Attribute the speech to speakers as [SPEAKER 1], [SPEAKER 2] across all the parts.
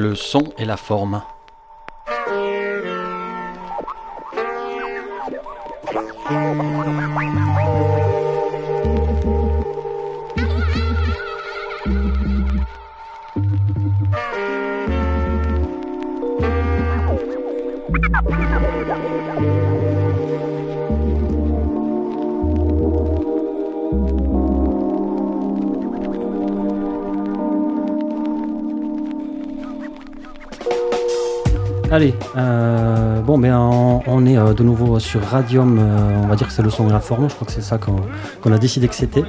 [SPEAKER 1] le son et la forme.
[SPEAKER 2] On, est euh, de nouveau sur Radium. euh, on va dire que c'est le son et la forme. Je crois que c'est ça qu'on a décidé que c'était.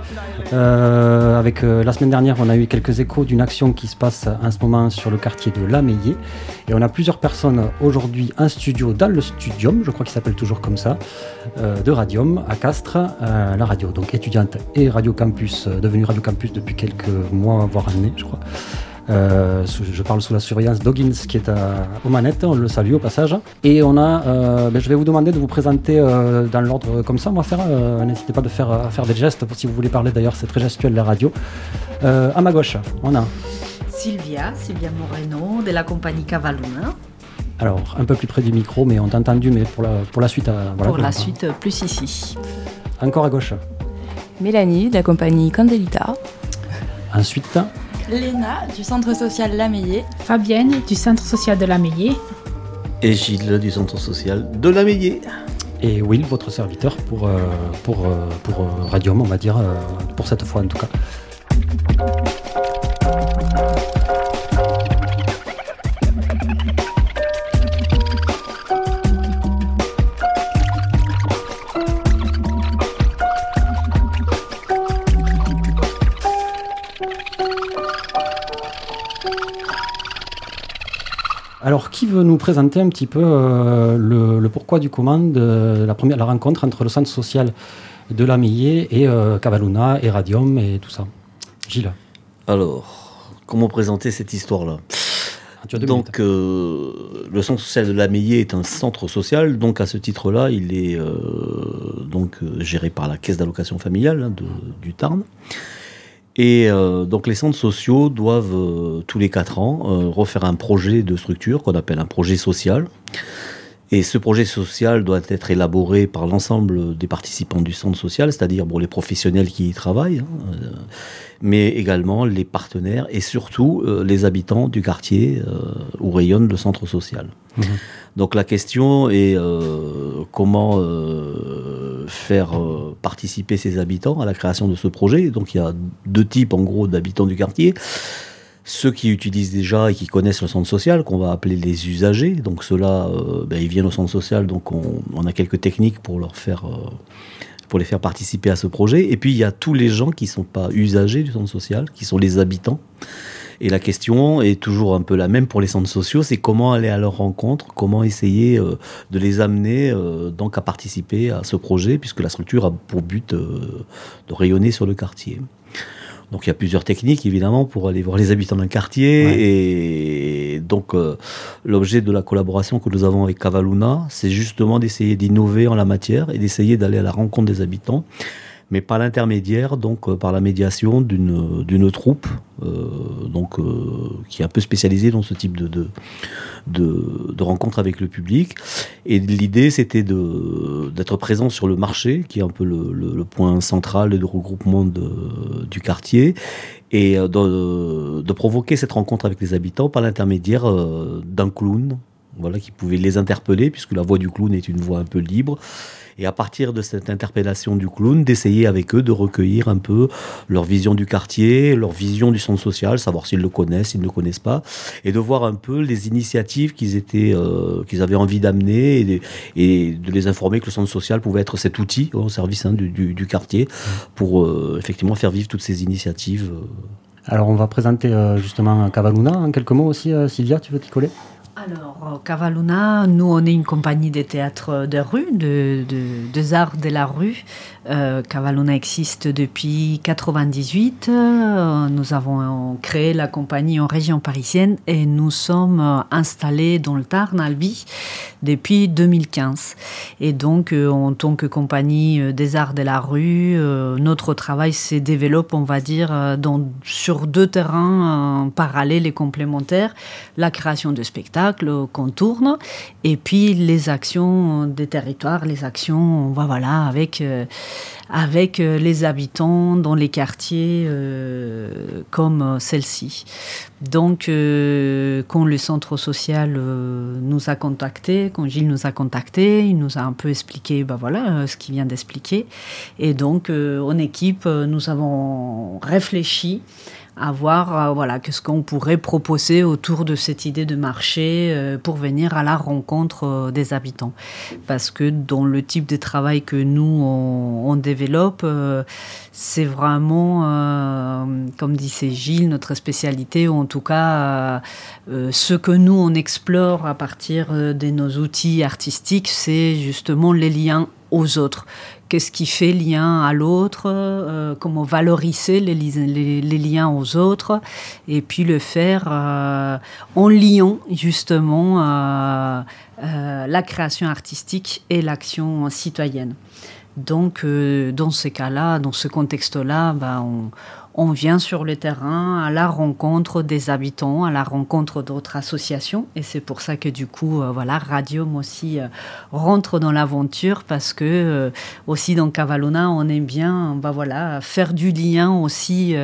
[SPEAKER 2] Euh, avec la semaine dernière, on a eu quelques échos d'une action qui se passe en ce moment sur le quartier de Lameillé. Et on a plusieurs personnes aujourd'hui en studio dans le studium, je crois qu'il s'appelle toujours comme ça, de Radium à Castres, la radio, donc étudiante et Radio Campus, devenue Radio Campus depuis quelques mois, voire années, je crois. Euh, je parle sous la surveillance d'Hoggins qui est à, aux manettes, on le salue au passage. Et on a, euh, ben, je vais vous demander de vous présenter euh, dans l'ordre comme ça, on va faire, euh, n'hésitez pas de faire, à faire des gestes si vous voulez parler d'ailleurs, c'est très gestuel la radio. Euh, à ma gauche, on a,
[SPEAKER 3] Sylvia, Sylvia Moreno de la compagnie Cavaluna.
[SPEAKER 2] alors un peu plus près du micro, mais on t'a entendu, mais pour la, pour la suite. euh, voilà,
[SPEAKER 3] pour la suite, euh, plus ici.
[SPEAKER 2] Encore à gauche.
[SPEAKER 4] Mélanie de la compagnie Candelita.
[SPEAKER 2] Ensuite,
[SPEAKER 4] Léna du centre social Lameillé.
[SPEAKER 5] Fabienne du centre social de la Meillée.
[SPEAKER 6] Et Gilles du centre social de la Meillée.
[SPEAKER 2] et Will, votre serviteur pour, euh, pour, euh, pour euh, Radium, on va dire, euh, pour cette fois en tout cas. Qui veut nous présenter un petit peu euh, le, le pourquoi du comment de la, première, la rencontre entre le centre social de la et euh, Cavaluna et Radium et tout ça Gilles,
[SPEAKER 6] Alors, comment présenter cette histoire-là?
[SPEAKER 2] Minutes.
[SPEAKER 6] Donc, euh, le centre social de la est un centre social. Donc, à ce titre-là, il est euh, donc géré par la caisse d'allocation familiale hein, de- du Tarn. Et euh, donc, les centres sociaux doivent euh, tous les quatre ans euh, refaire un projet de structure qu'on appelle un projet social. Et ce projet social doit être élaboré par l'ensemble des participants du centre social, c'est-à-dire bon, les professionnels qui y travaillent, hein, euh, mais également les partenaires et surtout euh, les habitants du quartier euh, où rayonne le centre social.
[SPEAKER 2] Mhm.
[SPEAKER 6] Donc la question est euh, comment euh, faire participer ces habitants à la création de ce projet. Donc il y a deux types en gros d'habitants du quartier. Ceux qui utilisent déjà et qui connaissent le centre social, qu'on va appeler les usagers, donc ceux-là, euh, ben, ils viennent au centre social, donc on, a quelques techniques pour leur faire, euh, pour les faire participer à ce projet. Et puis il y a tous les gens qui ne sont pas usagers du centre social, qui sont les habitants. Et la question est toujours un peu la même pour les centres sociaux, c'est comment aller à leur rencontre, comment essayer euh, de les amener donc à participer à ce projet, puisque la structure a pour but de rayonner sur le quartier. Donc il y a plusieurs techniques évidemment pour aller voir les habitants d'un quartier
[SPEAKER 2] Ouais.
[SPEAKER 6] et donc euh, l'objet de la collaboration que nous avons avec Cavaluna, c'est justement d'essayer d'innover en la matière et d'essayer d'aller à la rencontre des habitants, mais par l'intermédiaire donc euh, par la médiation d'une troupe euh, donc euh, qui est un peu spécialisée dans ce type de de, rencontres avec le public. Et l'idée, c'était d'être présent sur le marché, qui est un peu le, point central de regroupement du quartier, et de, provoquer cette rencontre avec les habitants par l'intermédiaire d'un clown, voilà, qui pouvait les interpeller, puisque la voix du clown est une voix un peu libre. Et à partir de cette interpellation du clown, d'essayer avec eux de recueillir un peu leur vision du quartier, leur vision du centre social, savoir s'ils le connaissent, s'ils ne le connaissent pas, et de voir un peu les initiatives qu'ils étaient, euh, qu'ils avaient envie d'amener et, de- les informer que le centre social pouvait être cet outil au service hein, du, quartier pour euh, effectivement faire vivre toutes ces initiatives. euh.
[SPEAKER 2] Alors, on va présenter justement Cavaluna en quelques mots aussi. Sylvia, tu veux t'y coller?
[SPEAKER 3] Alors, Cavaluna, nous, on est une compagnie de théâtre de rue, de, de, arts de la rue. Euh, existe depuis 98. Euh, nous avons créé la compagnie en région parisienne et nous sommes installés dans le Tarn, Albi, depuis 2015. Et donc, euh, en tant que compagnie des arts de la rue, notre travail se développe, on va dire, sur deux terrains parallèles et complémentaires. La création de spectacles qu'on tourne, et puis les actions des territoires, les actions voilà, avec, euh, avec euh, les habitants dans les quartiers euh, comme celle-ci. Donc, quand le centre social nous a contactés, quand Gilles nous a contactés, il nous a un peu expliqué ben voilà, ce qu'il vient d'expliquer. Et donc, en équipe, nous avons réfléchi à voir euh, voilà, qu'est-ce qu'on pourrait proposer autour de cette idée de marché euh, pour venir à la rencontre euh, des habitants. Parce que dans le type de travail que nous, on, développe, c'est vraiment, comme disait Gilles, notre spécialité, ou en tout cas, ce que nous, on explore à partir de nos outils artistiques, c'est justement les liens aux autres qu'est-ce qui fait lien à l'autre, euh, comment valoriser les, liens aux autres, et puis le faire euh, en liant justement euh, la création artistique et l'action citoyenne. Donc, dans ces cas-là, dans ce contexte-là, ben, on, on vient sur le terrain à la rencontre des habitants, à la rencontre d'autres associations. Et c'est pour ça que du coup, euh, voilà, Radium aussi euh, rentre dans l'aventure parce que euh, aussi dans Cavalona, on aime bien, bah voilà, faire du lien aussi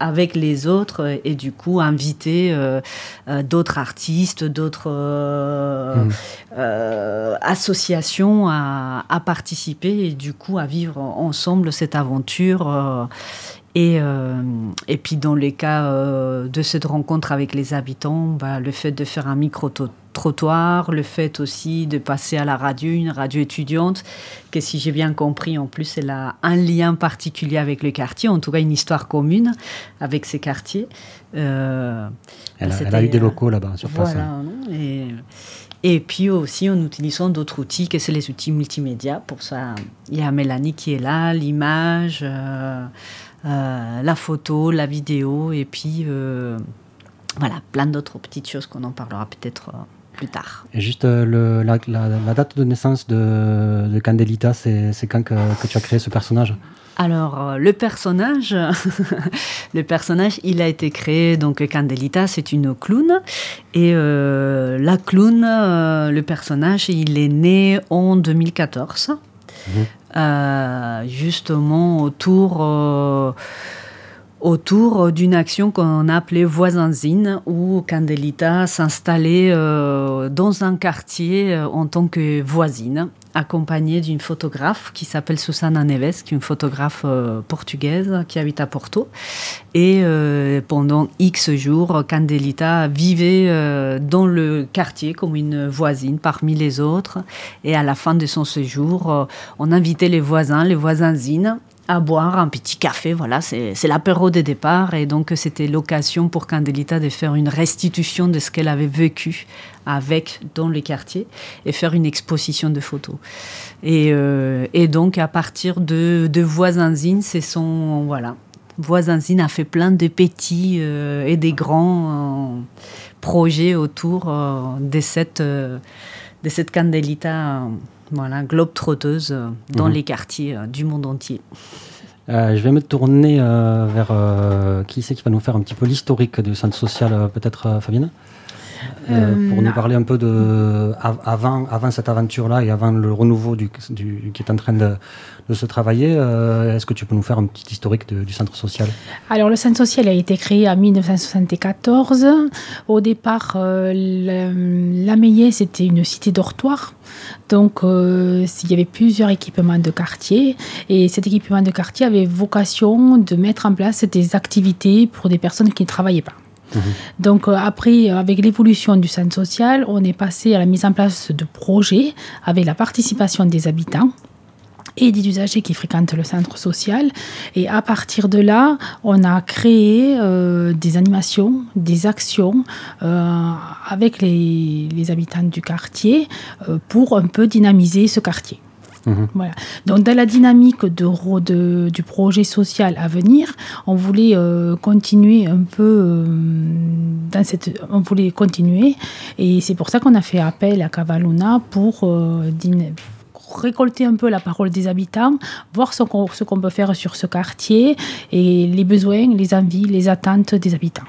[SPEAKER 3] avec les autres et du coup inviter d'autres artistes, d'autres mmh. associations à, à, participer et du coup à vivre ensemble cette aventure et, euh, et puis dans les cas euh, de cette rencontre avec les habitants, bah, le fait de faire un micro-trottoir, le fait aussi de passer à la radio, une radio étudiante, que si j'ai bien compris, en plus, elle a un lien particulier avec le quartier, en tout cas une histoire commune avec ces quartiers.
[SPEAKER 2] Euh, elle, a, eu des locaux là-bas sur place. Voilà,
[SPEAKER 3] hein. et, et puis aussi en utilisant d'autres outils, que c'est les outils multimédia. Pour ça, il y a Mélanie qui est là, l'image. Euh, la photo, la vidéo, et puis euh, voilà, plein d'autres petites choses qu'on en parlera peut-être euh, plus tard.
[SPEAKER 2] Et juste le, la, date de naissance de, de Candelita, c'est quand que, tu as créé ce personnage?
[SPEAKER 3] Alors, le personnage, le personnage, il a été créé, donc Candelita, c'est une clown. Et la clown, le personnage, il est né en 2014. Euh, justement autour euh, autour d'une action qu'on appelait voisinzine, où Candelita s'installait euh, dans un quartier en tant que voisine accompagnée d'une photographe qui s'appelle Susana Neves, qui est une photographe euh, portugaise qui habite à Porto. Et euh, pendant X jours, Candelita vivait euh, dans le quartier comme une voisine parmi les autres. Et à la fin de son séjour, on invitait les voisins, les voisinzines, à boire un petit café. Voilà, c'est l'apéro de départ. Et donc, c'était l'occasion pour Candelita de faire une restitution de ce qu'elle avait vécu avec dans les quartiers et faire une exposition de photos. Et, euh, et donc, à partir de, de Voisinzine, c'est son. Voilà. Voisinzine a fait plein de petits euh, et des grands euh, projets autour de, cette, de cette Candelita voilà, globe trotteuse dans mhm. les quartiers du monde entier.
[SPEAKER 2] je vais me tourner vers qui c'est qui va nous faire un petit peu l'historique du centre social, peut-être Fabienne? Euh, pour nous parler un peu de avant, avant cette aventure-là et avant le renouveau du, du, qui est en train de, de se travailler. Euh, est-ce que tu peux nous faire un petit historique du centre social?
[SPEAKER 5] Alors le centre social a été créé en 1974. Au départ, euh, la c'était une cité dortoir. Donc, il y avait plusieurs équipements de quartier et cet équipement de quartier avait vocation de mettre en place des activités pour des personnes qui ne travaillaient pas. Donc euh, après, avec l'évolution du centre social, on est passé à la mise en place de projets avec la participation des habitants. et des usagers qui fréquentent le centre social. Et à partir de là, on a créé euh, des animations, des actions euh, avec les, habitants du quartier euh, pour un peu dynamiser ce quartier. Mhm. Voilà. Donc, dans la dynamique de, du projet social à venir, on voulait continuer un peu dans cette. On voulait continuer, et c'est pour ça qu'on a fait appel à Cavaluna pour récolter un peu la parole des habitants, voir ce qu'on peut faire sur ce quartier et les besoins, les envies, les attentes des habitants.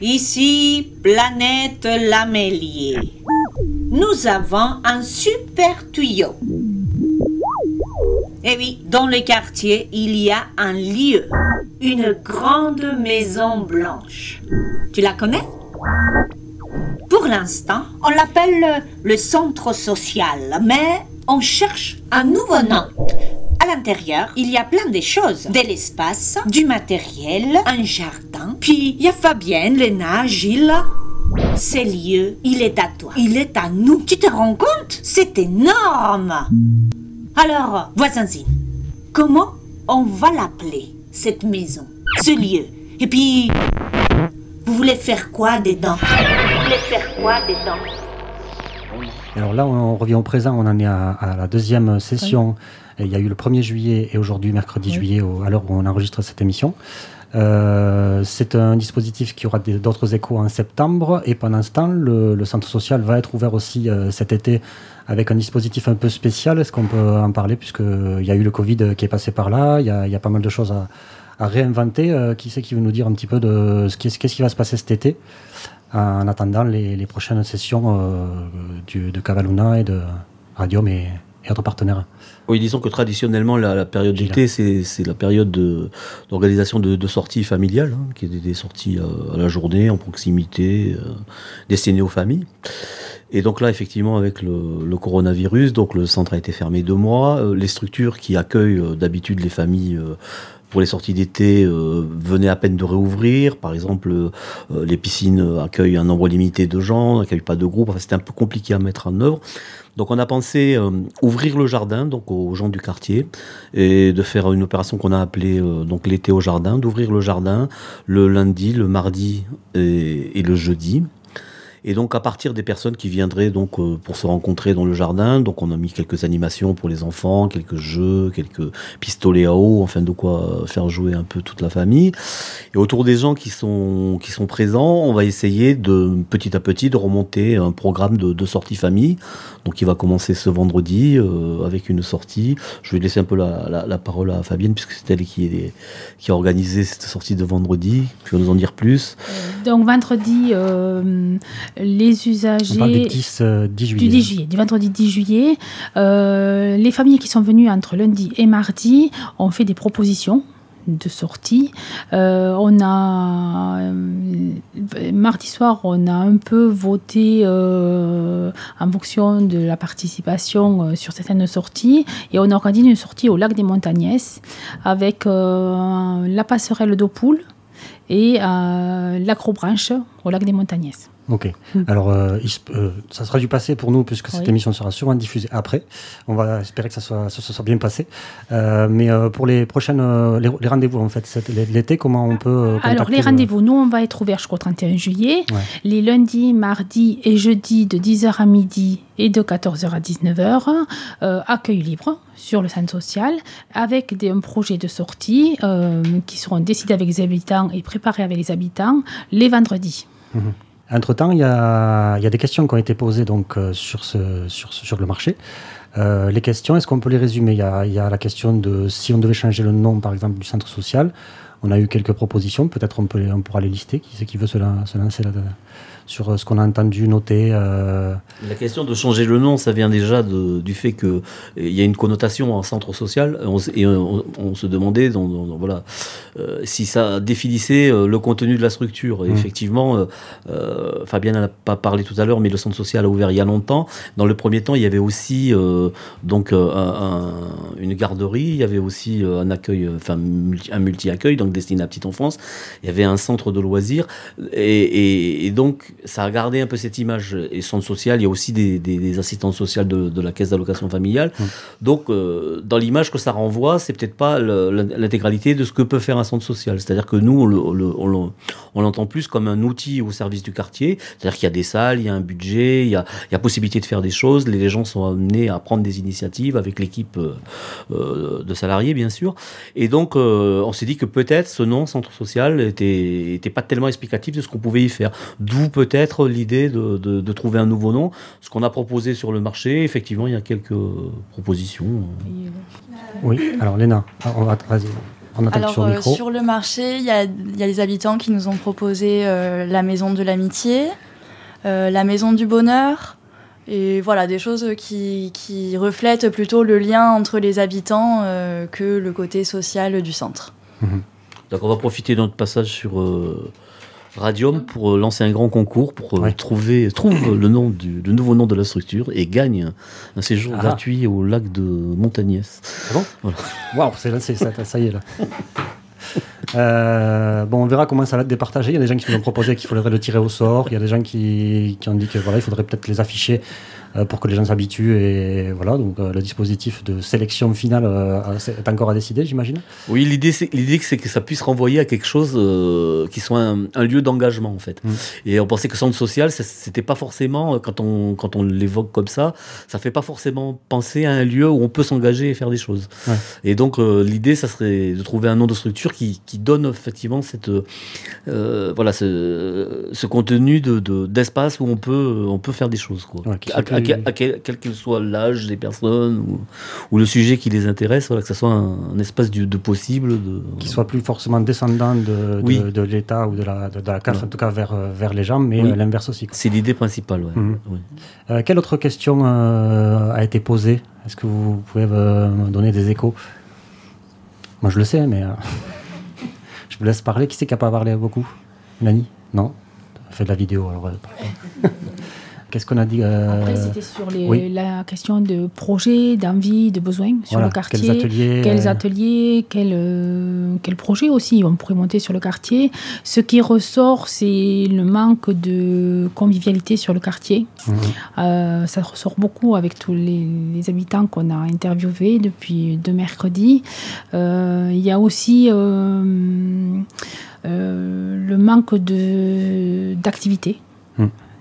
[SPEAKER 1] Ici, planète Lamélier. Nous avons un super tuyau. Eh oui, dans le quartier, il y a un lieu, une grande maison blanche. Tu la connais? Pour l'instant, on l'appelle le centre social, mais on cherche un nouveau nom. À l'intérieur, il y a plein de choses. De l'espace, du matériel, un jardin. Puis, il y a Fabienne, Léna, Gilles. Ce lieu, il est à toi. Il est à nous. Tu te rends compte? C'est énorme Alors, voisinzine, comment on va l'appeler, cette maison, ce lieu? Et puis, vous voulez faire quoi dedans? Vous voulez faire quoi dedans?
[SPEAKER 2] Alors là, on revient au présent, on en est à, la deuxième session. Il y a eu le 1er juillet et aujourd'hui, mercredi juillet, à l'heure où on enregistre cette émission. Euh, c'est un dispositif qui aura d'autres échos en septembre et pendant ce temps, le, centre social va être ouvert aussi euh, cet été avec un dispositif un peu spécial. Est-ce qu'on peut en parler puisqu'il y a eu le Covid qui est passé par là, il y a pas mal de choses à, réinventer. Euh, qui c'est qui veut nous dire un petit peu de ce qu'est-ce qui va se passer cet été en attendant les, prochaines sessions de Cavaluna et de Radium et autres partenaires
[SPEAKER 6] oui, disons que traditionnellement, la, période d'été, c'est la période d'organisation de, sorties familiales, hein, qui est des, sorties euh, à, la journée, en proximité, destinées aux familles. Et donc là, effectivement, avec le, coronavirus, donc le centre a été fermé deux mois. les structures qui accueillent d'habitude les familles pour les sorties d'été euh, venaient à peine de réouvrir. Par exemple, euh, les piscines accueillent un nombre limité de gens, n'accueillent pas de groupe. Enfin, c'était un peu compliqué à mettre en œuvre. Donc on a pensé euh, ouvrir le jardin donc aux gens du quartier et de faire une opération qu'on a appelée donc l'été au jardin, d'ouvrir le jardin le lundi, le mardi et le jeudi et donc à partir des personnes qui viendraient donc euh, pour se rencontrer dans le jardin, donc on a mis quelques animations pour les enfants, quelques jeux, quelques pistolets à eau, enfin de quoi faire jouer un peu toute la famille. Et autour des gens qui sont qui sont présents, on va essayer de petit à petit de remonter un programme de, de sortie famille. Donc il va commencer ce vendredi euh, avec une sortie. Je vais laisser un peu la, la, parole à Fabienne puisque c'est elle qui, est, qui a organisé cette sortie de vendredi. Tu vas nous en dire plus?
[SPEAKER 5] Euh, donc vendredi, les usagers. On
[SPEAKER 2] parle du 10,
[SPEAKER 5] euh,
[SPEAKER 2] juillet.
[SPEAKER 5] Du 10 juillet, du vendredi 10 juillet. Euh, les familles qui sont venues entre lundi et mardi ont fait des propositions de sortie. Euh, on a mardi soir, on a un peu voté en fonction de la participation sur certaines sorties et on a organisé une sortie au lac des Montagnès avec la passerelle d'eau poule et l'acrobranche au lac des Montagnès.
[SPEAKER 2] Ok. Hmm. Alors, euh, euh, ça sera du passé pour nous, puisque cette émission sera sûrement diffusée après. On va espérer que ça soit, ça, soit bien passé. Euh, mais pour les prochaines, les, rendez-vous, en fait, l'été, comment on peut.
[SPEAKER 5] Alors, les rendez-vous, nous, on va être ouverts jusqu'au 31 juillet. Les lundis, mardis et jeudis de 10h à midi et de 14h à 19h. accueil libre sur le centre social avec des, un projet de sortie qui seront décidés avec les habitants et préparés avec les habitants les vendredis.
[SPEAKER 2] Mhm. Entre-temps, il y a, des questions qui ont été posées donc, euh, sur, le marché. Euh, les questions, est-ce qu'on peut les résumer? Il y, a, la question de si on devait changer le nom, par exemple, du centre social. On a eu quelques propositions, peut-être on, peut, on pourra les lister. Qui c'est qui veut se, lancer là sur euh, ce qu'on a entendu noter. Euh.
[SPEAKER 6] La question de changer le nom, ça vient déjà du fait qu'il y a une connotation en centre social et on, se demandait voilà, euh, si ça définissait le contenu de la structure. Et mmh. Effectivement, Fabien n'en a pas parlé tout à l'heure, mais le centre social a ouvert il y a longtemps. Dans le premier temps, il y avait aussi donc une garderie, il y avait aussi un accueil, enfin un multi-accueil, donc destiné à la petite enfance. Il y avait un centre de loisirs et donc ça a gardé un peu cette image. Et centre social, il y a aussi des, des, des assistantes sociales de, de, la caisse d'allocation familiale. Mmh. Donc, euh, dans l'image que ça renvoie, c'est peut-être pas l'intégralité de ce que peut faire un centre social. C'est-à-dire que nous, on l'entend plus comme un outil au service du quartier. C'est-à-dire qu'il y a des salles, il y a un budget, il y a, il y a possibilité de faire des choses. Les, gens sont amenés à prendre des initiatives avec l'équipe euh, euh, de salariés, bien sûr. Et donc, euh, on s'est dit que peut-être ce nom, centre social, était, était pas tellement explicatif de ce qu'on pouvait y faire. D'où peut-être l'idée de, de, de, trouver un nouveau nom. Ce qu'on a proposé sur le marché, effectivement, il y a quelques propositions.
[SPEAKER 2] Oui, alors Léna, vas-y.
[SPEAKER 4] Alors, sur, euh, sur, le marché, il y a, y a, les habitants qui nous ont proposé euh, la maison de l'amitié, euh, la maison du bonheur, et voilà, des choses qui, qui, reflètent plutôt le lien entre les habitants euh, que le côté social du centre.
[SPEAKER 6] Mmh. Donc on va profiter de notre passage sur Radium pour euh, lancer un grand concours pour euh, trouver trouve le nom du le nouveau nom de la structure et gagne un séjour ah. gratuit au lac de Montagnès.
[SPEAKER 2] Ah bon voilà. Waouh, c'est là, c'est ça, ça y est là. Euh, bon, on verra comment ça va être départagé. Il y a des gens qui nous ont proposé qu'il faudrait le tirer au sort. Il y a des gens qui, qui ont dit que voilà, il faudrait peut-être les afficher euh, pour que les gens s'habituent. Et voilà, donc euh, le dispositif de sélection finale euh, est encore à décider, j'imagine.
[SPEAKER 6] Oui, l'idée, c'est, l'idée, c'est que ça puisse renvoyer à quelque chose qui soit un, lieu d'engagement, en fait. Mm. Et on pensait que centre social, c'était pas forcément, quand on, quand on l'évoque comme ça, ça fait pas forcément penser à un lieu où on peut s'engager et faire des choses. Ouais. Et donc, l'idée, ça serait de trouver un nom de structure qui, qui donne effectivement cette, voilà, ce, ce contenu de, de, d'espace où on peut, on peut faire des choses. Quoi. Ouais, à, quel, qu'il soit l'âge des personnes ou, le sujet qui les intéresse, voilà, que ce soit un, espace de possible. De...
[SPEAKER 2] Qui soit plus forcément descendant de, de, l'État ou de la, de, la CAF, en tout cas vers, vers les gens, mais euh, l'inverse aussi.
[SPEAKER 6] C'est l'idée principale. Ouais. Mhm.
[SPEAKER 2] Euh, quelle autre question euh, a été posée? Est-ce que vous pouvez me donner des échos? Moi je le sais, mais je vous laisse parler. Qui c'est qui n'a pas parlé beaucoup? Nani? Non? Fait de la vidéo. Alors, Qu'est-ce qu'on a dit
[SPEAKER 5] euh... Après, c'était sur les, oui. la question de projet, d'envie, de besoins sur voilà, le quartier.
[SPEAKER 2] Quels ateliers
[SPEAKER 5] Quels euh... ateliers Quels euh, quel projets aussi on pourrait monter sur le quartier Ce qui ressort, c'est le manque de convivialité sur le quartier. Mmh. Euh, ça ressort beaucoup avec tous les, les habitants qu'on a interviewés depuis deux mercredis. Il y a aussi euh, le manque d'activité.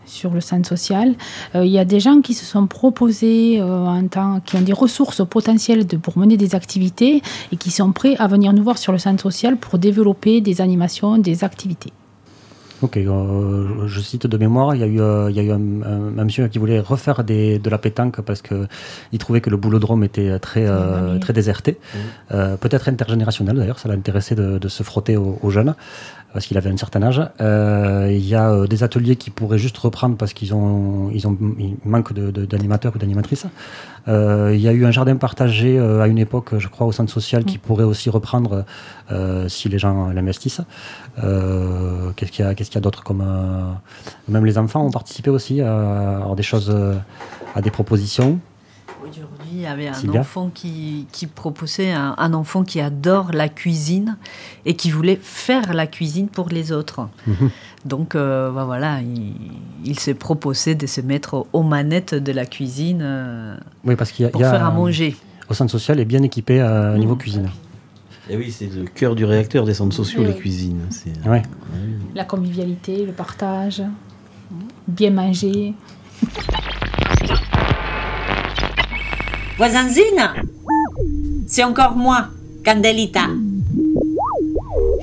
[SPEAKER 5] Sur le centre social. Euh, il y a des gens qui se sont proposés euh, en temps, qui ont des ressources potentielles de, pour mener des activités et qui sont prêts à venir nous voir sur le centre social pour développer des animations, des activités.
[SPEAKER 2] Ok, euh, je cite de mémoire, il y a eu, euh, il y a eu un, un, un, monsieur qui voulait refaire des, de la pétanque parce qu'il trouvait que le boulodrome était très, euh, très déserté. Mmh. Euh, peut-être intergénérationnel d'ailleurs, ça l'a intéressé de, de, se frotter aux, aux jeunes parce qu'il avait un certain âge. Euh, il y a euh, des ateliers qui pourraient juste reprendre parce qu'ils ont, ils ont, ils manquent d'animateurs ou d'animatrices. Euh, il y a eu un jardin partagé à une époque, je crois, au centre social, qui mmh. pourrait aussi reprendre si les gens l'investissent. qu'est-ce qu'il y a, a d'autre comme même les enfants ont participé aussi à, à des choses, à des propositions
[SPEAKER 3] il y avait un Sylvia. enfant qui, qui proposait, un, un, enfant qui adore la cuisine et qui voulait faire la cuisine pour les autres. -hmm. Donc euh, bah voilà, il, il s'est proposé de se mettre aux manettes de la cuisine euh,
[SPEAKER 2] oui, parce qu'il y a,
[SPEAKER 3] pour
[SPEAKER 2] y a,
[SPEAKER 3] faire à manger.
[SPEAKER 2] Au centre social est bien équipé à mmh. niveau cuisine.
[SPEAKER 6] Et oui, c'est le cœur du réacteur des centres sociaux, oui. les cuisines.
[SPEAKER 2] Ouais.
[SPEAKER 5] La convivialité, le partage, bien manger.
[SPEAKER 1] Voisinzine C'est encore moi, Candelita.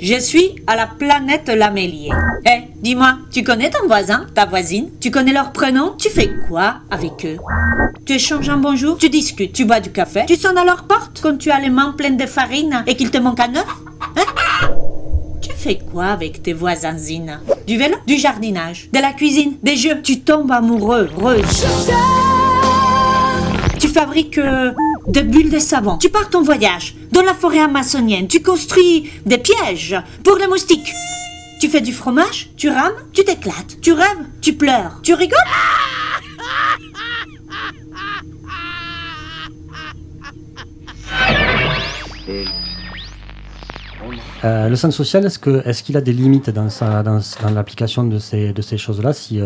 [SPEAKER 1] Je suis à la planète Lamélier. Eh, dis-moi, tu connais ton voisin, ta voisine? Tu connais leur prénom? Tu fais quoi avec eux? Tu échanges un bonjour? Tu discutes? Tu bois du café? Tu sonnes à leur porte quand tu as les mains pleines de farine et qu'il te manque un œuf? Hein? Tu fais quoi avec tes voisinzines Du vélo? Du jardinage? De la cuisine? Des jeux? Tu tombes amoureux, tu fabriques euh, des bulles de savon. Tu pars ton voyage dans la forêt amazonienne. Tu construis des pièges pour les moustiques. Tu fais du fromage, tu rames, tu t'éclates. Tu rêves, tu pleures. Tu rigoles?
[SPEAKER 2] Le centre social, est-ce qu'il est a des limites dans, dans, l'application de ces, de ces choses-là si,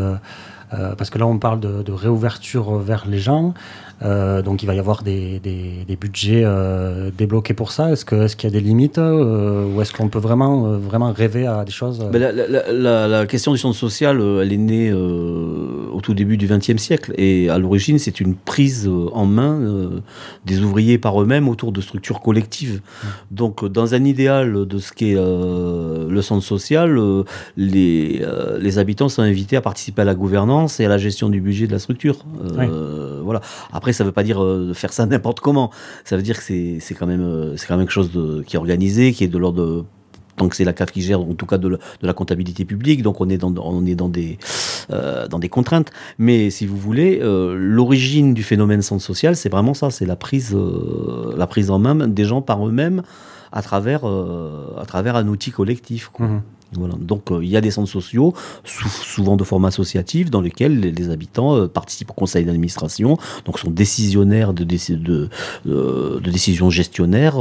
[SPEAKER 2] Parce que là, on parle de réouverture vers les gens. Euh, donc il va y avoir des, des, budgets euh, débloqués pour ça. Est-ce qu'il est y a des limites euh, ou est-ce qu'on peut vraiment, vraiment rêver à des choses
[SPEAKER 6] ben, la, la, question du centre social, elle est née au tout début du XXe siècle et à l'origine c'est une prise en main des ouvriers par eux-mêmes autour de structures collectives. Mmh. Donc dans un idéal de ce qu'est le centre social, les, les habitants sont invités à participer à la gouvernance et à la gestion du budget de la structure. Voilà. Après ça ne veut pas dire euh, faire ça n'importe comment. Ça veut dire que c'est quand même euh, quand même quelque chose qui est organisé, qui est de l'ordre tant que c'est la CAF qui gère, en tout cas de, la comptabilité publique, donc on est dans, euh, des contraintes. Mais si vous voulez, l'origine du phénomène centre social, c'est vraiment ça, c'est la prise, en main des gens par eux-mêmes à travers, un outil collectif. Mmh. Donc euh, il y a des centres sociaux, souvent de forme associative, dans lesquels les, habitants euh, participent au conseil d'administration, donc sont décisionnaires de, de, euh, de décisions gestionnaires,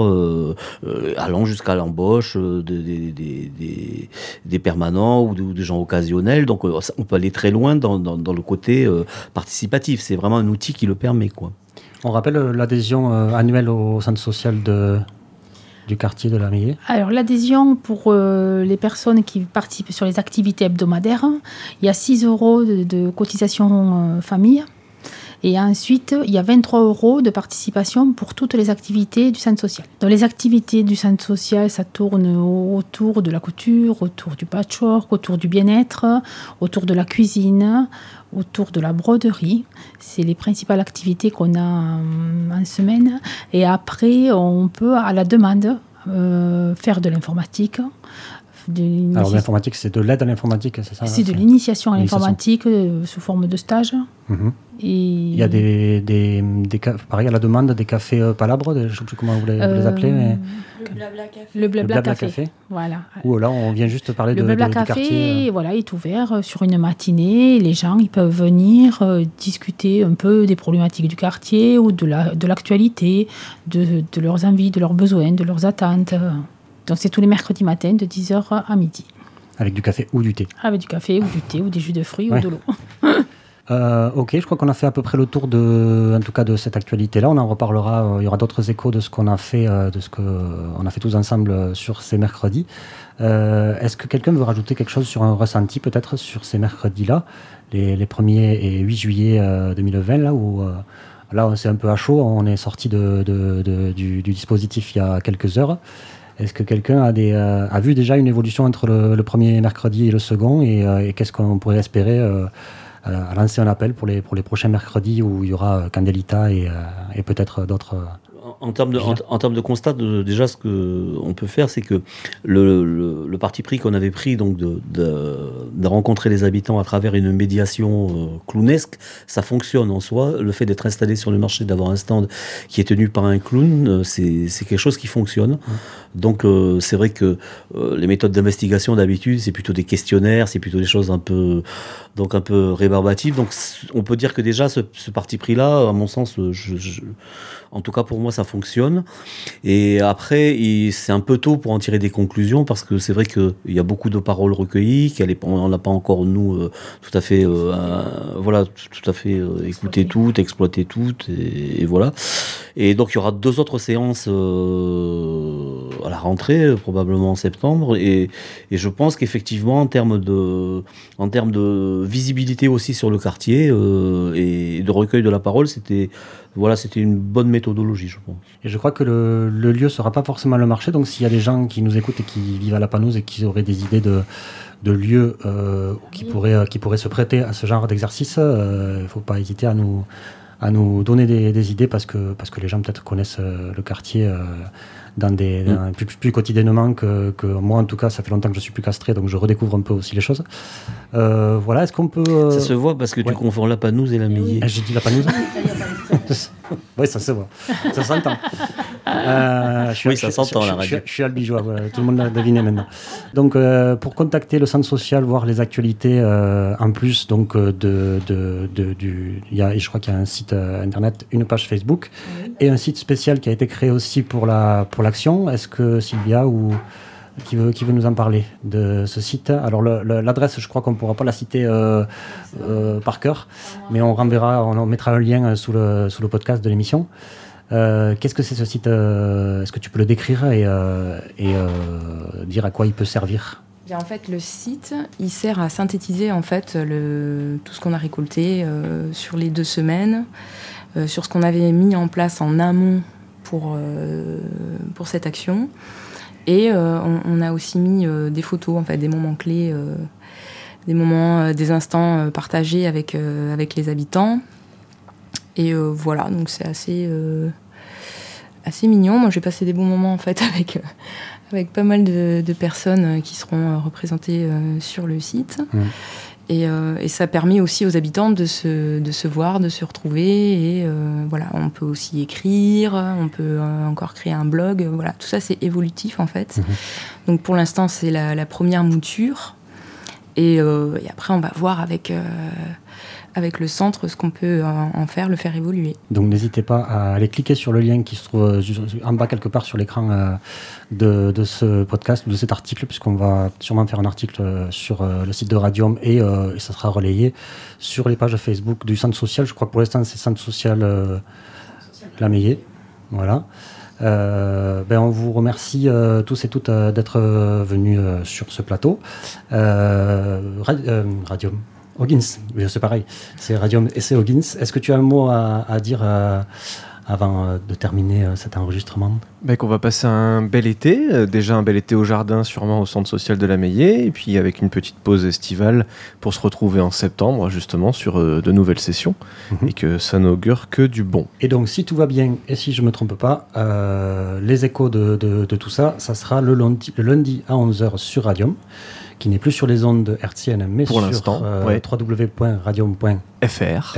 [SPEAKER 6] allant jusqu'à l'embauche des, permanents ou des gens occasionnels. Donc on peut aller très loin dans, le côté participatif. C'est vraiment un outil qui le permet.
[SPEAKER 2] On rappelle l'adhésion annuelle au centre social de, du quartier de
[SPEAKER 5] Alors l'adhésion pour euh, les personnes qui participent sur les activités hebdomadaires, il y a 6 euros de, cotisation euh, famille. Et ensuite, il y a 23 euros de participation pour toutes les activités du centre social. Dans les activités du centre social, ça tourne autour de la couture, autour du patchwork, autour du bien-être, autour de la cuisine, autour de la broderie. C'est les principales activités qu'on a en semaine. Et après, on peut, à la demande, euh, faire de l'informatique.
[SPEAKER 2] Alors l'informatique, c'est de l'aide à l'informatique, c'est ça
[SPEAKER 5] C'est de l'initiation à l'informatique euh, sous forme de stage.
[SPEAKER 2] Mhm. Et... Il y a des, des, des, pareil à la demande des cafés euh, palabres, je ne sais plus comment vous les, euh, appelez. Mais...
[SPEAKER 4] Le blabla café.
[SPEAKER 5] Le blabla, café.
[SPEAKER 2] Voilà. Ou là, on vient juste parler
[SPEAKER 5] le
[SPEAKER 2] de,
[SPEAKER 5] blabla café, quartier. Voilà, est ouvert sur une matinée. Les gens, ils peuvent venir discuter un peu des problématiques du quartier ou de l'actualité, la, de, de, de leurs envies, de leurs besoins, de leurs attentes. Donc c'est tous les mercredis matins de 10h à midi.
[SPEAKER 2] Avec du café ou du thé
[SPEAKER 5] Avec du café ou du thé ou des jus de fruits ou de l'eau.
[SPEAKER 2] Euh, ok, je crois qu'on a fait à peu près le tour de, en tout cas, de cette actualité-là. On en reparlera. Euh, il y aura d'autres échos de ce qu'on a fait, euh, de ce qu'on a fait tous ensemble sur ces mercredis. Est-ce que quelqu'un veut rajouter quelque chose sur un ressenti, peut-être, sur ces mercredis-là, les, les 1er et 8 juillet 2020, là où là c'est un peu à chaud. On est sorti du, dispositif il y a quelques heures. Est-ce que quelqu'un a, vu déjà une évolution entre le, premier mercredi et le second? Et, qu'est-ce qu'on pourrait espérer à lancer un appel pour les, pour les prochains mercredis où il y aura Candelita et, et peut-être d'autres
[SPEAKER 6] en termes de, en, termes de constat, déjà, ce qu'on peut faire, c'est que le, le, parti pris qu'on avait pris donc de, de, rencontrer les habitants à travers une médiation euh, clownesque, ça fonctionne en soi. Le fait d'être installé sur le marché, d'avoir un stand qui est tenu par un clown, euh, c'est quelque chose qui fonctionne. Donc, euh, c'est vrai que les méthodes d'investigation d'habitude, c'est plutôt des questionnaires, c'est plutôt des choses un peu, donc un peu rébarbatives. Donc, on peut dire que déjà, ce, parti pris-là, à mon sens, je en tout cas, pour moi, ça fonctionne. Et après, c'est un peu tôt pour en tirer des conclusions parce que c'est vrai qu'il y a beaucoup de paroles recueillies, qu'on n'a pas encore, nous, euh, tout à fait, euh, voilà, tout à fait euh, écouté toutes, exploité toutes, et, voilà. Et donc, il y aura deux autres séances à la rentrée, probablement en septembre. Et, et je pense qu'effectivement, en termes de, en termes de visibilité aussi sur le quartier et de recueil de la parole, c'était voilà, c'était une bonne méthodologie, je pense.
[SPEAKER 2] Et je crois que le, le lieu sera pas forcément le marché. Donc, s'il y a des gens qui nous écoutent et qui vivent à la Panouse et qui auraient des idées de, de lieux euh, qui, pourraient, euh, qui pourraient se prêter à ce genre d'exercice, euh, il ne faut pas hésiter à nous, à nous donner des, des, idées parce que, parce que les gens peut-être connaissent le quartier dans des, mm. plus, quotidiennement que, que, moi en tout cas. Ça fait longtemps que je suis plus castré donc je redécouvre un peu aussi les choses. Euh, voilà est-ce qu'on peut euh,
[SPEAKER 6] ça se voit parce que tu confonds la panouse et la millie
[SPEAKER 2] ah, j'ai dit la panouse oui ça se voit. Ça s'entend.
[SPEAKER 6] Euh, oui ça s'entend la radio.
[SPEAKER 2] je, suis albigeois tout le monde l'a deviné maintenant. Donc euh, pour contacter le centre social voir les actualités en plus donc de, de, de du il y a, je crois qu'il y a un site internet une page Facebook et un site spécial qui a été créé aussi pour la pour l'action. Est-ce que Sylvia ou qui veut, nous en parler de ce site. Alors l'adresse, je crois qu'on ne pourra pas la citer euh, euh, par cœur, mais on renverra, on mettra un lien sous le, sous le podcast de l'émission. Qu'est-ce que c'est ce site Est-ce que tu peux le décrire et, dire à quoi il peut servir?
[SPEAKER 7] En fait, le site, il sert à synthétiser en fait tout ce qu'on a récolté sur les deux semaines, sur ce qu'on avait mis en place en amont pour, pour cette action. Et euh, on, a aussi mis euh, des photos, des moments clés, euh, des moments, des instants partagés avec, avec les habitants. Et voilà, donc c'est assez, assez mignon. Moi, j'ai passé des bons moments, en fait, avec avec pas mal de, personnes qui seront représentées sur le site. Mmh. Euh, et, ça permet aussi aux habitants de se, de se voir, de se retrouver. Et euh, voilà, on peut aussi écrire, on peut euh, encore créer un blog. Voilà, tout ça c'est évolutif en fait. Mhm. Donc pour l'instant c'est la, la, première mouture. Et, et, après on va voir avec avec le centre ce qu'on peut en faire, le faire évoluer.
[SPEAKER 2] Donc n'hésitez pas à aller cliquer sur le lien qui se trouve euh, en bas quelque part sur l'écran euh, de, ce podcast, de cet article, puisqu'on va sûrement faire un article euh, sur le site de Radium et, ça sera relayé sur les pages Facebook du centre social. Je crois que pour l'instant c'est centre social euh. Voilà. ben on vous remercie tous et toutes d'être venus sur ce plateau. Radium. Hoggins, c'est pareil, c'est Radium et c'est Hoggins. Est-ce que tu as un mot à, dire euh, avant euh, de terminer euh, cet enregistrement?
[SPEAKER 8] Ben, Qu'on va passer un bel été, déjà un bel été au jardin, sûrement au centre social de la Meillée, et puis avec une petite pause estivale pour se retrouver en septembre, justement, sur de nouvelles sessions, mhm. et que ça n'augure que du bon.
[SPEAKER 2] Et donc, si tout va bien, et si je ne me trompe pas, les échos de, tout ça, ça sera le lundi, le lundi à 11h sur Radium qui n'est plus sur les ondes hertziennes, mais
[SPEAKER 8] Pour sur
[SPEAKER 2] euh, www.radium.fr.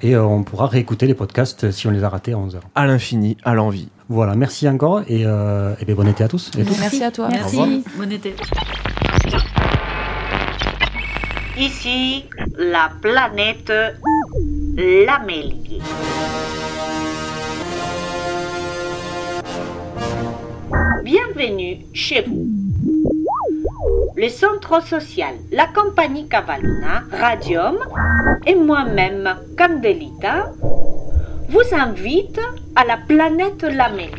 [SPEAKER 2] Et euh, on pourra réécouter les podcasts si on les a ratés à 11h.
[SPEAKER 8] À l'infini, à l'envie.
[SPEAKER 2] Voilà, merci encore et, euh, et bon été à tous. Et
[SPEAKER 4] merci. à toi.
[SPEAKER 3] Merci. Bon été.
[SPEAKER 1] Ici, la planète Lamélier. Bienvenue chez vous le centre social, la compagnie Cavaluna, Radium et moi-même, Candelita, vous invite à la planète Lamélie.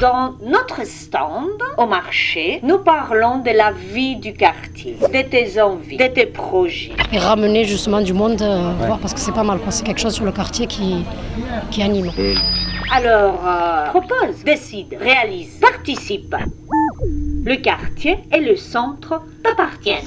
[SPEAKER 1] Dans notre stand au marché, nous parlons de la vie du quartier, de tes envies, de tes projets.
[SPEAKER 9] Et ramener justement du monde, euh, voir parce que c'est pas mal, c'est quelque chose sur le quartier qui, qui anime.
[SPEAKER 1] Alors, euh, propose, décide, réalise, participe. Le quartier et le centre t'appartiennent.